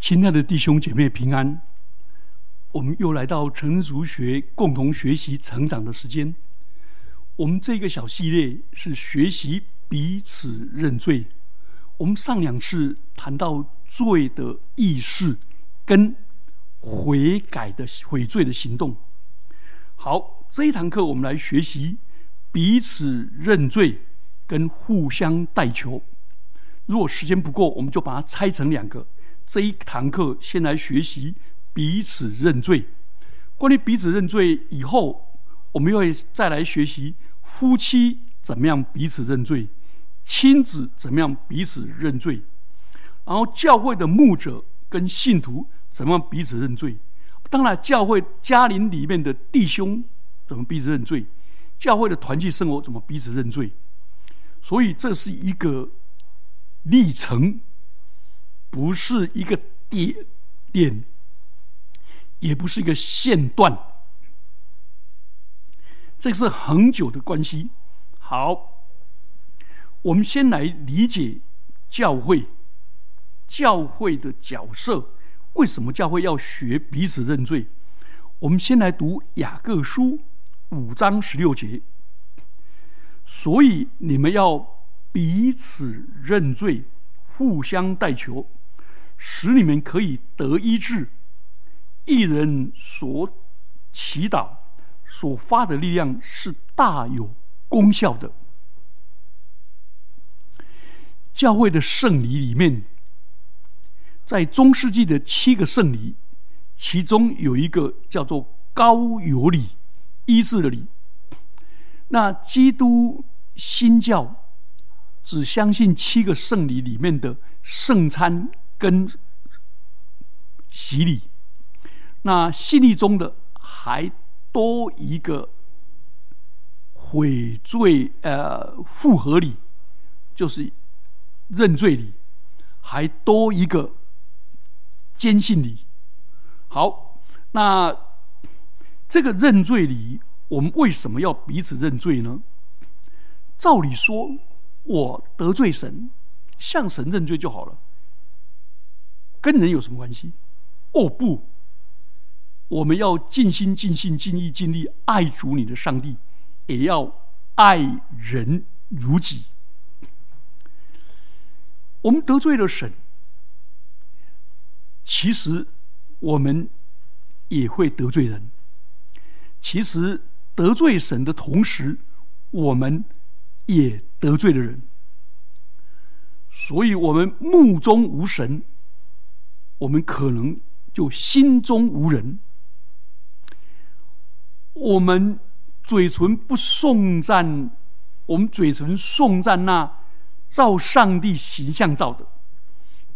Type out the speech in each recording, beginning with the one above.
亲爱的弟兄姐妹平安，我们又来到成熟学共同学习成长的时间。我们这个小系列是学习彼此认罪。我们上两次谈到罪的意识跟悔改的悔罪的行动。好，这一堂课我们来学习彼此认罪跟互相代求。如果时间不够，我们就把它拆成两个。这一堂课先来学习彼此认罪。关于彼此认罪以后，我们又会再来学习夫妻怎么样彼此认罪，亲子怎么样彼此认罪，然后教会的牧者跟信徒怎么样彼此认罪。当然，教会家庭里面的弟兄怎么彼此认罪，教会的团契生活怎么彼此认罪。所以，这是一个历程。不是一个点点，也不是一个线段，这是很久的关系。好，我们先来理解教会，教会的角色。为什么教会要学彼此认罪？我们先来读雅各书五章十六节。所以你们要彼此认罪，互相代求。使你们可以得医治，一人所祈祷所发的力量是大有功效的。教会的圣礼里面，在中世纪的七个圣礼，其中有一个叫做高有礼，医治的礼。那基督新教只相信七个圣礼里面的圣餐。跟洗礼，那洗礼中的还多一个悔罪呃复合礼，就是认罪礼，还多一个坚信礼。好，那这个认罪礼，我们为什么要彼此认罪呢？照理说，我得罪神，向神认罪就好了。跟人有什么关系？哦不，我们要尽心、尽心、尽意、尽力爱主你的上帝，也要爱人如己。我们得罪了神，其实我们也会得罪人。其实得罪神的同时，我们也得罪了人。所以，我们目中无神。我们可能就心中无人，我们嘴唇不颂赞，我们嘴唇颂赞那照上帝形象造的，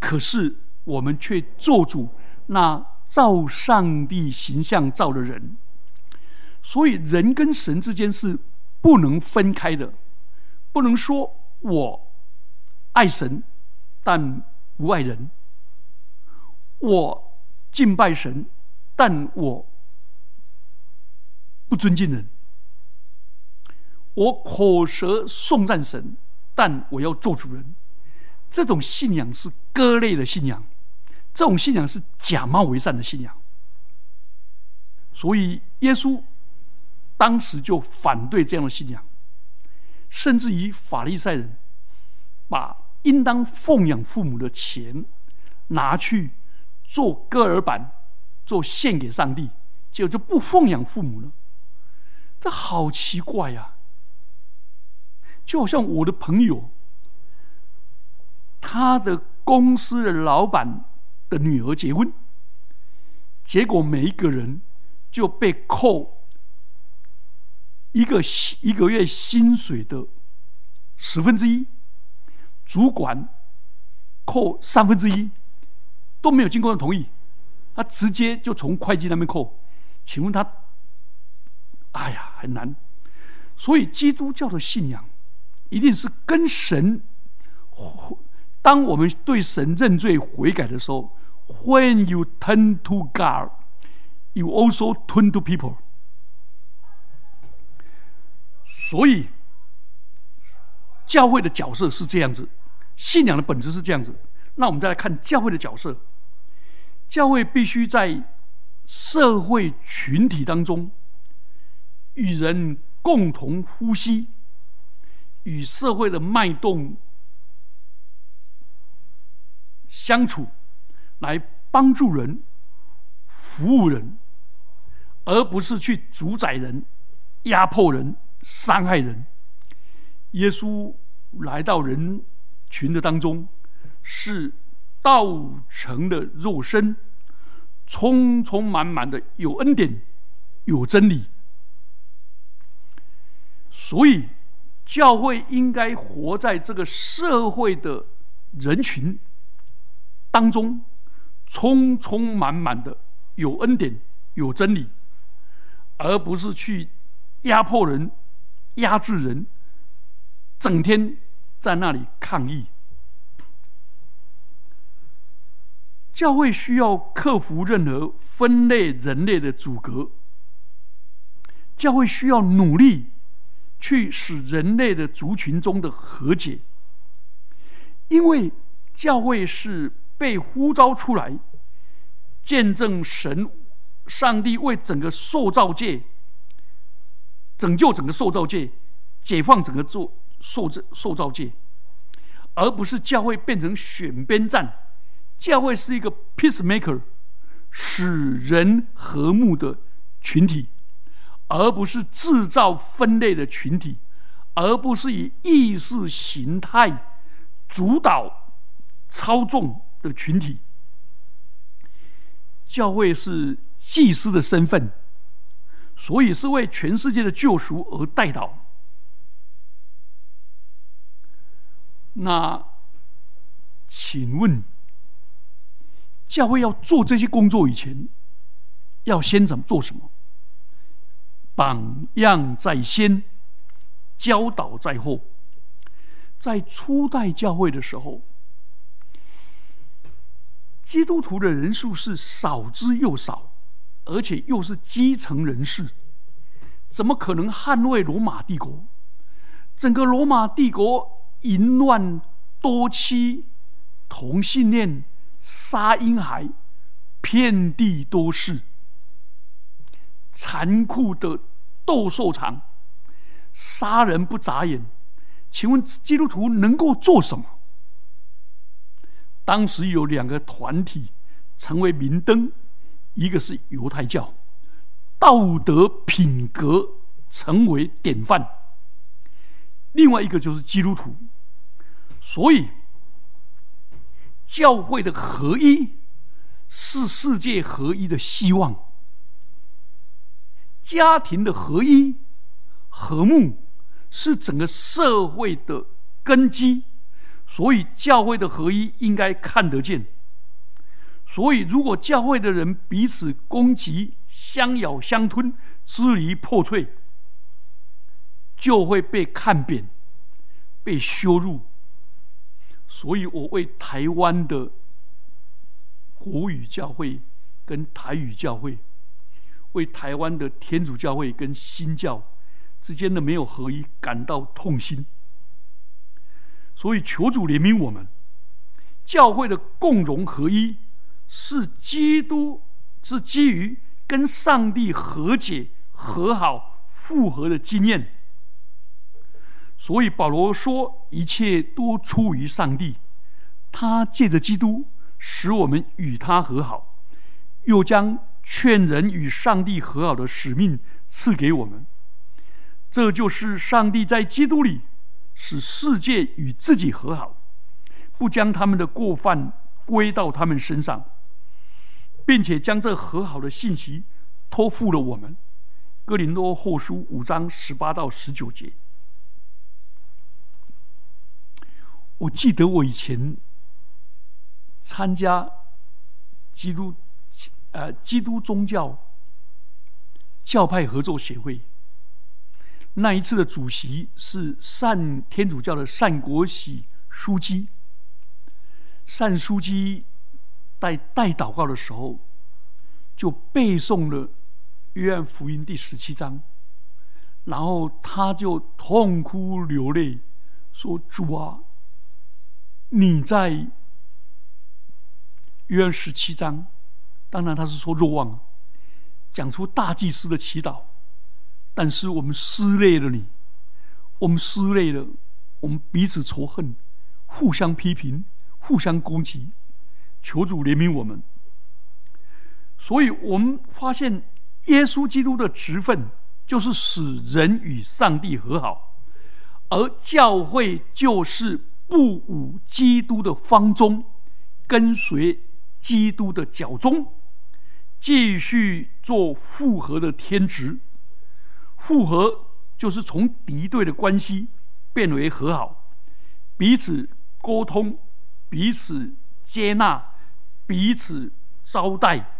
可是我们却做主那照上帝形象造的人，所以人跟神之间是不能分开的，不能说我爱神，但不爱人。我敬拜神，但我不尊敬人；我口舌颂赞神，但我要做主人。这种信仰是割裂的信仰，这种信仰是假冒为善的信仰。所以耶稣当时就反对这样的信仰，甚至于法利赛人把应当奉养父母的钱拿去。做歌尔板，做献给上帝，结果就不奉养父母了。这好奇怪呀！就好像我的朋友，他的公司的老板的女儿结婚，结果每一个人就被扣一个一个月薪水的十分之一，主管扣三分之一。都没有经过他同意，他直接就从会计那边扣。请问他，哎呀，很难。所以基督教的信仰一定是跟神。当我们对神认罪悔改的时候，When you turn to God, you also turn to people。所以教会的角色是这样子，信仰的本质是这样子。那我们再来看教会的角色。教会必须在社会群体当中与人共同呼吸，与社会的脉动相处，来帮助人、服务人，而不是去主宰人、压迫人、伤害人。耶稣来到人群的当中，是道成的肉身，充充满满的有恩典、有真理。所以，教会应该活在这个社会的人群当中，充充满满的有恩典、有真理，而不是去压迫人、压制人。整天在那里抗议，教会需要克服任何分类人类的阻隔，教会需要努力去使人类的族群中的和解，因为教会是被呼召出来见证神、上帝为整个受造界拯救整个受造界、解放整个做。受造受造界，而不是教会变成选边站。教会是一个 peacemaker，使人和睦的群体，而不是制造分裂的群体，而不是以意识形态主导操纵的群体。教会是祭司的身份，所以是为全世界的救赎而代祷。那，请问，教会要做这些工作以前，要先怎么做什么？榜样在先，教导在后。在初代教会的时候，基督徒的人数是少之又少，而且又是基层人士，怎么可能捍卫罗马帝国？整个罗马帝国。淫乱、多妻、同性恋、杀婴孩，遍地都是；残酷的斗兽场，杀人不眨眼。请问基督徒能够做什么？当时有两个团体成为明灯，一个是犹太教，道德品格成为典范；另外一个就是基督徒。所以，教会的合一是世界合一的希望；家庭的合一、和睦是整个社会的根基。所以，教会的合一应该看得见。所以，如果教会的人彼此攻击、相咬相吞、支离破碎，就会被看扁、被羞辱。所以我为台湾的国语教会跟台语教会，为台湾的天主教会跟新教之间的没有合一感到痛心。所以求主怜悯我们，教会的共荣合一是基督是基于跟上帝和解、和好、复合的经验。所以保罗说：“一切都出于上帝，他借着基督使我们与他和好，又将劝人与上帝和好的使命赐给我们。这就是上帝在基督里使世界与自己和好，不将他们的过犯归到他们身上，并且将这和好的信息托付了我们。”哥林多后书五章十八到十九节。我记得我以前参加基督呃基督宗教教派合作协会那一次的主席是善天主教的善国喜书记，善书记在带祷告的时候就背诵了约翰福音第十七章，然后他就痛哭流泪说：“主啊！”你在约十七章当然他是说若望，讲出大祭司的祈祷。但是我们撕裂了你，我们撕裂了，我们彼此仇恨，互相批评，互相攻击。求主怜悯我们。所以我们发现，耶稣基督的职分就是使人与上帝和好，而教会就是不武基督的方中，跟随基督的脚中，继续做复合的天职。复合就是从敌对的关系变为和好，彼此沟通，彼此接纳，彼此招待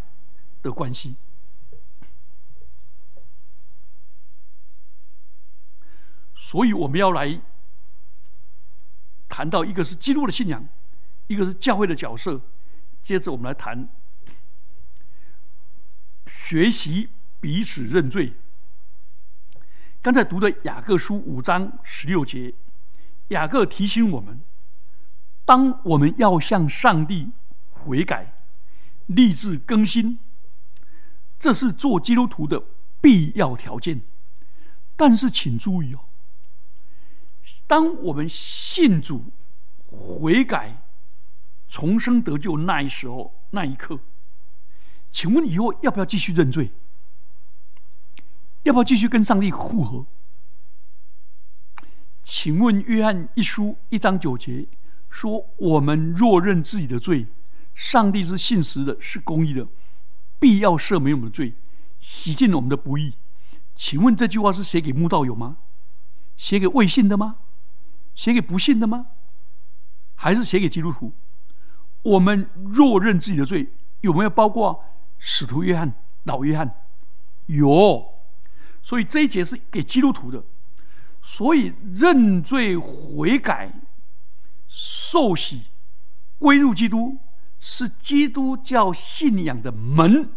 的关系。所以我们要来谈到一个是基督的信仰，一个是教会的角色。接着我们来谈学习彼此认罪。刚才读的雅各书五章十六节，雅各提醒我们：当我们要向上帝悔改、立志更新，这是做基督徒的必要条件。但是，请注意哦，当我们信主、悔改、重生得救那一时候、那一刻，请问以后要不要继续认罪？要不要继续跟上帝复合？请问约翰一书一章九节说：“我们若认自己的罪，上帝是信实的，是公义的，必要赦免我们的罪，洗净我们的不义。”请问这句话是写给慕道友吗？写给未信的吗？写给不信的吗？还是写给基督徒？我们若认自己的罪，有没有包括使徒约翰、老约翰？有。所以这一节是给基督徒的，所以认罪悔改、受洗、归入基督，是基督教信仰的门。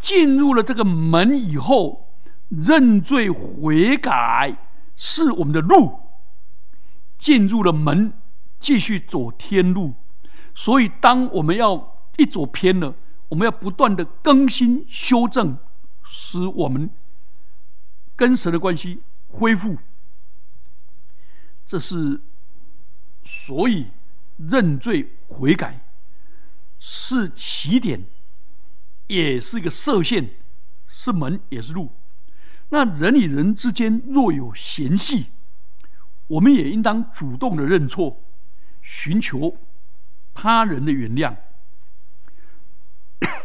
进入了这个门以后，认罪悔改是我们的路。进入了门，继续走天路。所以，当我们要一走偏了，我们要不断的更新修正，使我们。跟神的关系恢复，这是所以认罪悔改是起点，也是一个射线，是门也是路。那人与人之间若有嫌隙，我们也应当主动的认错，寻求他人的原谅，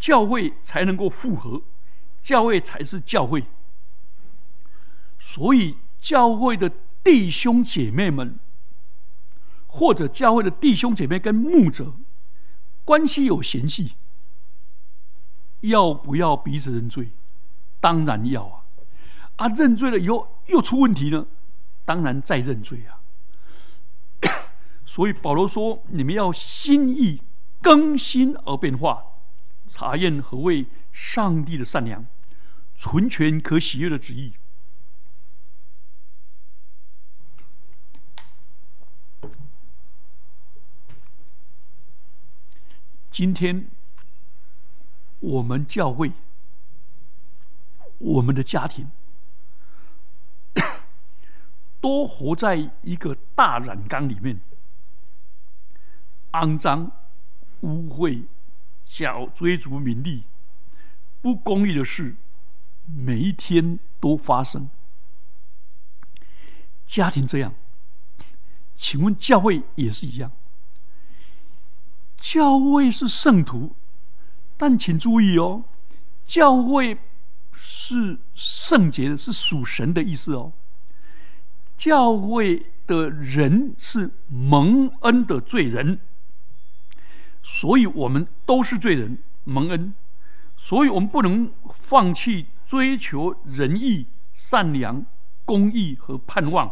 教会才能够复合，教会才是教会。所以，教会的弟兄姐妹们，或者教会的弟兄姐妹跟牧者关系有嫌隙，要不要彼此认罪？当然要啊！啊，认罪了以后又出问题呢，当然再认罪啊！所以保罗说：“你们要心意更新而变化，查验何谓上帝的善良、纯全可喜悦的旨意。”今天，我们教会、我们的家庭，都活在一个大染缸里面，肮脏、污秽、想追逐名利、不公义的事，每一天都发生。家庭这样，请问教会也是一样？教会是圣徒，但请注意哦，教会是圣洁的，是属神的意思哦。教会的人是蒙恩的罪人，所以我们都是罪人，蒙恩，所以我们不能放弃追求仁义、善良、公义和盼望，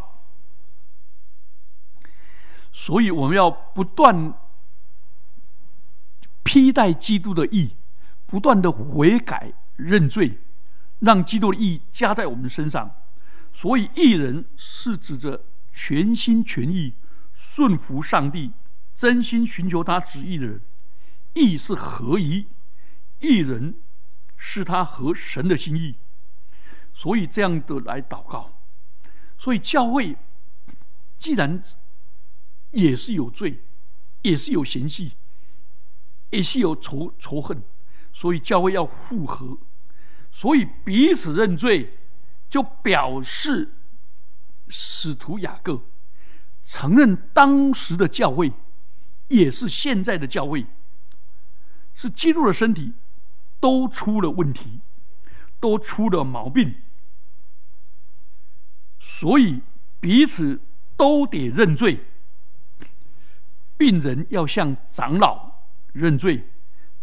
所以我们要不断。披戴基督的义，不断的悔改认罪，让基督的义加在我们身上。所以，义人是指着全心全意顺服上帝、真心寻求他旨意的人。意是合一，一人是他和神的心意，所以这样的来祷告。所以教会既然也是有罪，也是有嫌隙，也是有仇仇恨，所以教会要复合，所以彼此认罪，就表示使徒雅各承认当时的教会也是现在的教会。是基督的身体都出了问题，都出了毛病，所以彼此都得认罪。病人要向长老认罪，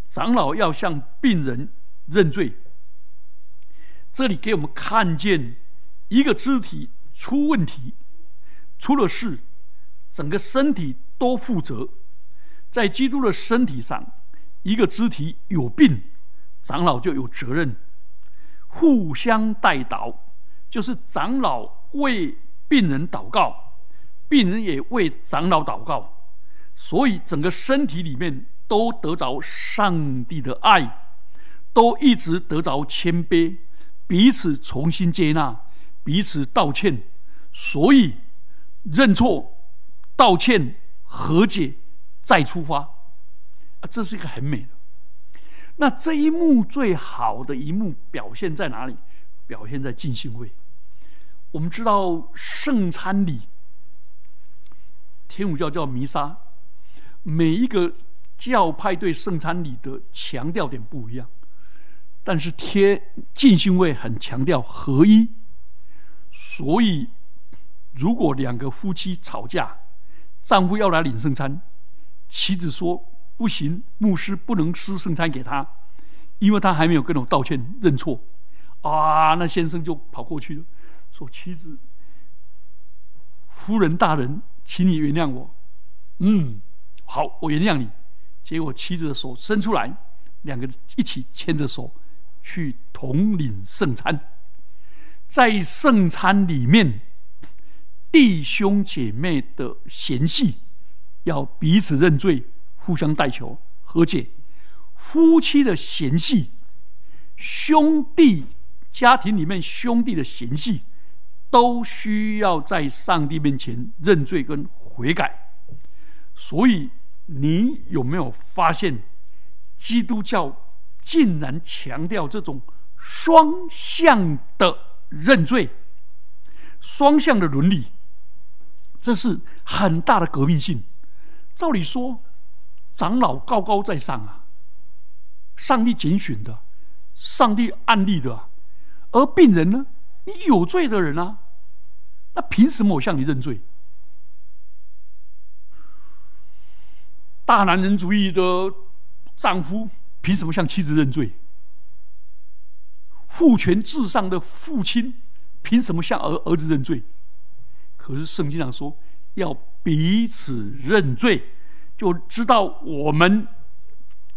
长老要向病人认罪。这里给我们看见一个肢体出问题，出了事，整个身体都负责，在基督的身体上。一个肢体有病，长老就有责任，互相代祷，就是长老为病人祷告，病人也为长老祷告，所以整个身体里面都得着上帝的爱，都一直得着谦卑，彼此重新接纳，彼此道歉，所以认错、道歉、和解，再出发。啊这是一个很美的。那这一幕最好的一幕表现在哪里？表现在敬信会。我们知道圣餐礼，天主教叫弥撒，每一个教派对圣餐礼的强调点不一样，但是天敬信会很强调合一。所以，如果两个夫妻吵架，丈夫要来领圣餐，妻子说。不行，牧师不能施圣餐给他，因为他还没有跟我道歉认错。啊，那先生就跑过去了，说：“妻子，夫人大人，请你原谅我。”嗯，好，我原谅你。结果妻子的手伸出来，两个一起牵着手去统领圣餐。在圣餐里面，弟兄姐妹的嫌隙要彼此认罪。互相代求和解，夫妻的嫌隙，兄弟家庭里面兄弟的嫌隙，都需要在上帝面前认罪跟悔改。所以，你有没有发现，基督教竟然强调这种双向的认罪、双向的伦理？这是很大的革命性。照理说。长老高高在上啊，上帝拣选的，上帝安立的，而病人呢，你有罪的人啊，那凭什么我向你认罪？大男人主义的丈夫凭什么向妻子认罪？父权至上的父亲凭什么向儿儿子认罪？可是圣经上说要彼此认罪。就知道我们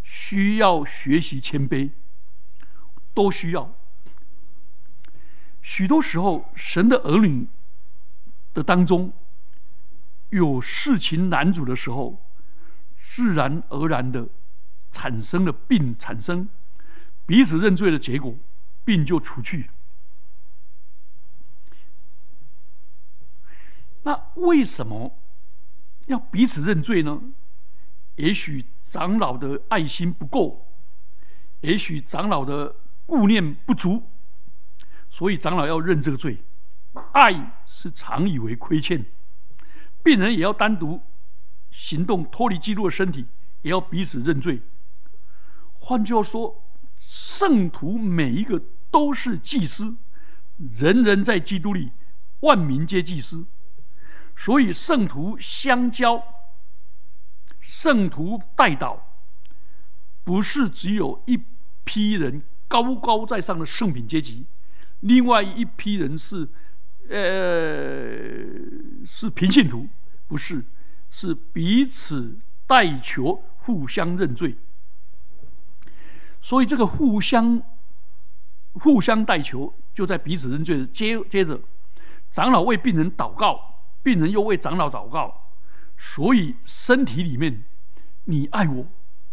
需要学习谦卑，都需要。许多时候，神的儿女的当中有事情难主的时候，自然而然的产生了病，产生彼此认罪的结果，病就除去。那为什么要彼此认罪呢？也许长老的爱心不够，也许长老的顾念不足，所以长老要认这个罪。爱是常以为亏欠，病人也要单独行动，脱离基督的身体，也要彼此认罪。换句话说，圣徒每一个都是祭司，人人在基督里，万民皆祭司，所以圣徒相交。圣徒代祷，不是只有一批人高高在上的圣品阶级，另外一批人是，呃，是平信徒，不是，是彼此代求，互相认罪。所以这个互相互相代求，就在彼此认罪接接着，长老为病人祷告，病人又为长老祷告。所以身体里面，你爱我，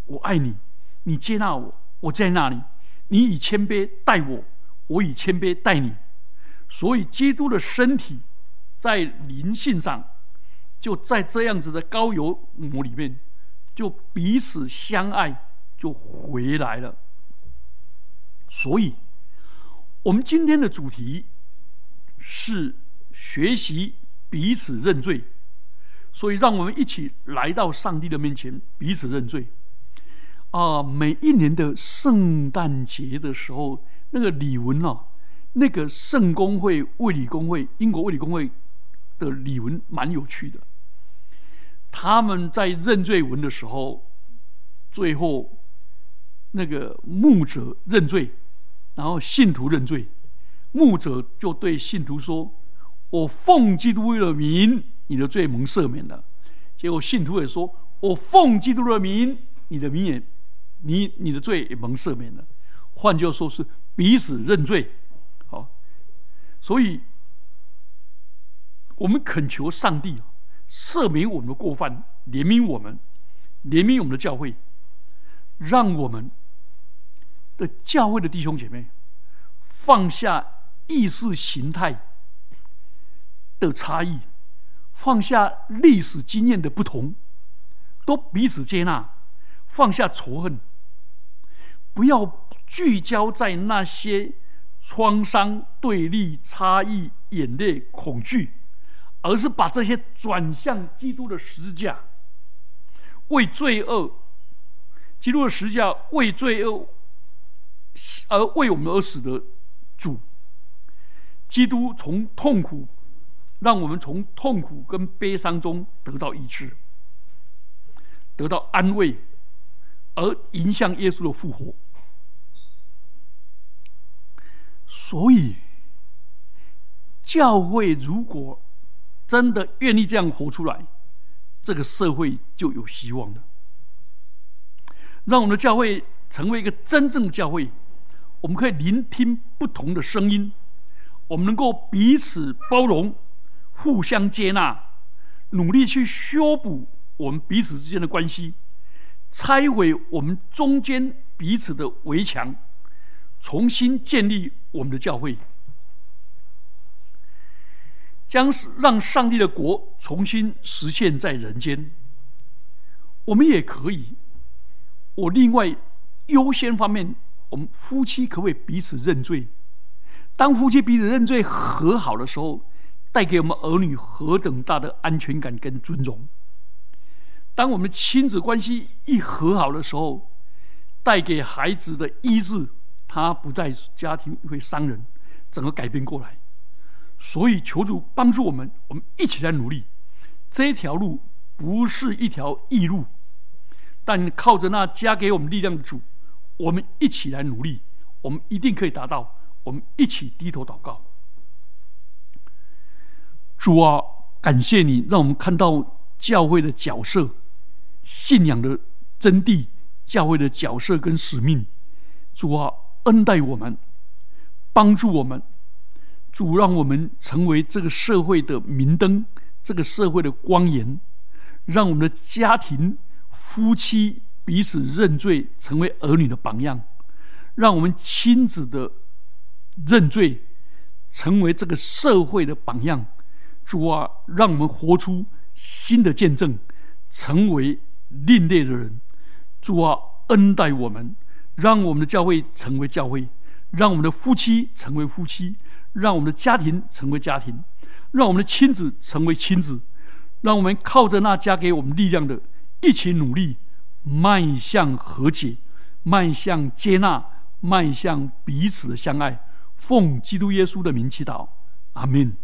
我爱你，你接纳我，我在那里。你以谦卑待我，我以谦卑待你。所以，基督的身体在灵性上，就在这样子的高油膜里面，就彼此相爱，就回来了。所以，我们今天的主题是学习彼此认罪。所以，让我们一起来到上帝的面前，彼此认罪。啊，每一年的圣诞节的时候，那个李文啊，那个圣公会卫理公会英国卫理公会的李文蛮有趣的。他们在认罪文的时候，最后那个牧者认罪，然后信徒认罪，牧者就对信徒说：“我奉基督的名。”你的罪蒙赦免了，结果信徒也说：“我奉基督的名，你的名也，你你的罪也蒙赦免了。”换句话说，是彼此认罪。好，所以我们恳求上帝赦免我们的过犯，怜悯我们，怜悯我们的教会，让我们的教会的弟兄姐妹放下意识形态的差异。放下历史经验的不同，都彼此接纳，放下仇恨，不要聚焦在那些创伤、对立、差异、眼泪、恐惧，而是把这些转向基督的十字架，为罪恶，基督的十字架为罪恶而为我们而死的主，基督从痛苦。让我们从痛苦跟悲伤中得到医治，得到安慰，而迎向耶稣的复活。所以，教会如果真的愿意这样活出来，这个社会就有希望了。让我们的教会成为一个真正的教会，我们可以聆听不同的声音，我们能够彼此包容。互相接纳，努力去修补我们彼此之间的关系，拆毁我们中间彼此的围墙，重新建立我们的教会，将让上帝的国重新实现在人间。我们也可以，我另外优先方面，我们夫妻可不可以彼此认罪？当夫妻彼此认罪和好的时候。带给我们儿女何等大的安全感跟尊重！当我们亲子关系一和好的时候，带给孩子的医治，他不在家庭会伤人，整个改变过来。所以求主帮助我们，我们一起来努力。这条路不是一条易路，但靠着那加给我们力量的主，我们一起来努力，我们一定可以达到。我们一起低头祷告。主啊，感谢你让我们看到教会的角色、信仰的真谛、教会的角色跟使命。主啊，恩待我们，帮助我们。主让我们成为这个社会的明灯，这个社会的光颜，让我们的家庭、夫妻彼此认罪，成为儿女的榜样；让我们亲子的认罪，成为这个社会的榜样。主啊，让我们活出新的见证，成为另类的人。主啊，恩待我们，让我们的教会成为教会，让我们的夫妻成为夫妻，让我们的家庭成为家庭，让我们的亲子成为亲子，让我们靠着那加给我们力量的，一起努力，迈向和解，迈向接纳，迈向彼此的相爱。奉基督耶稣的名祈祷，阿门。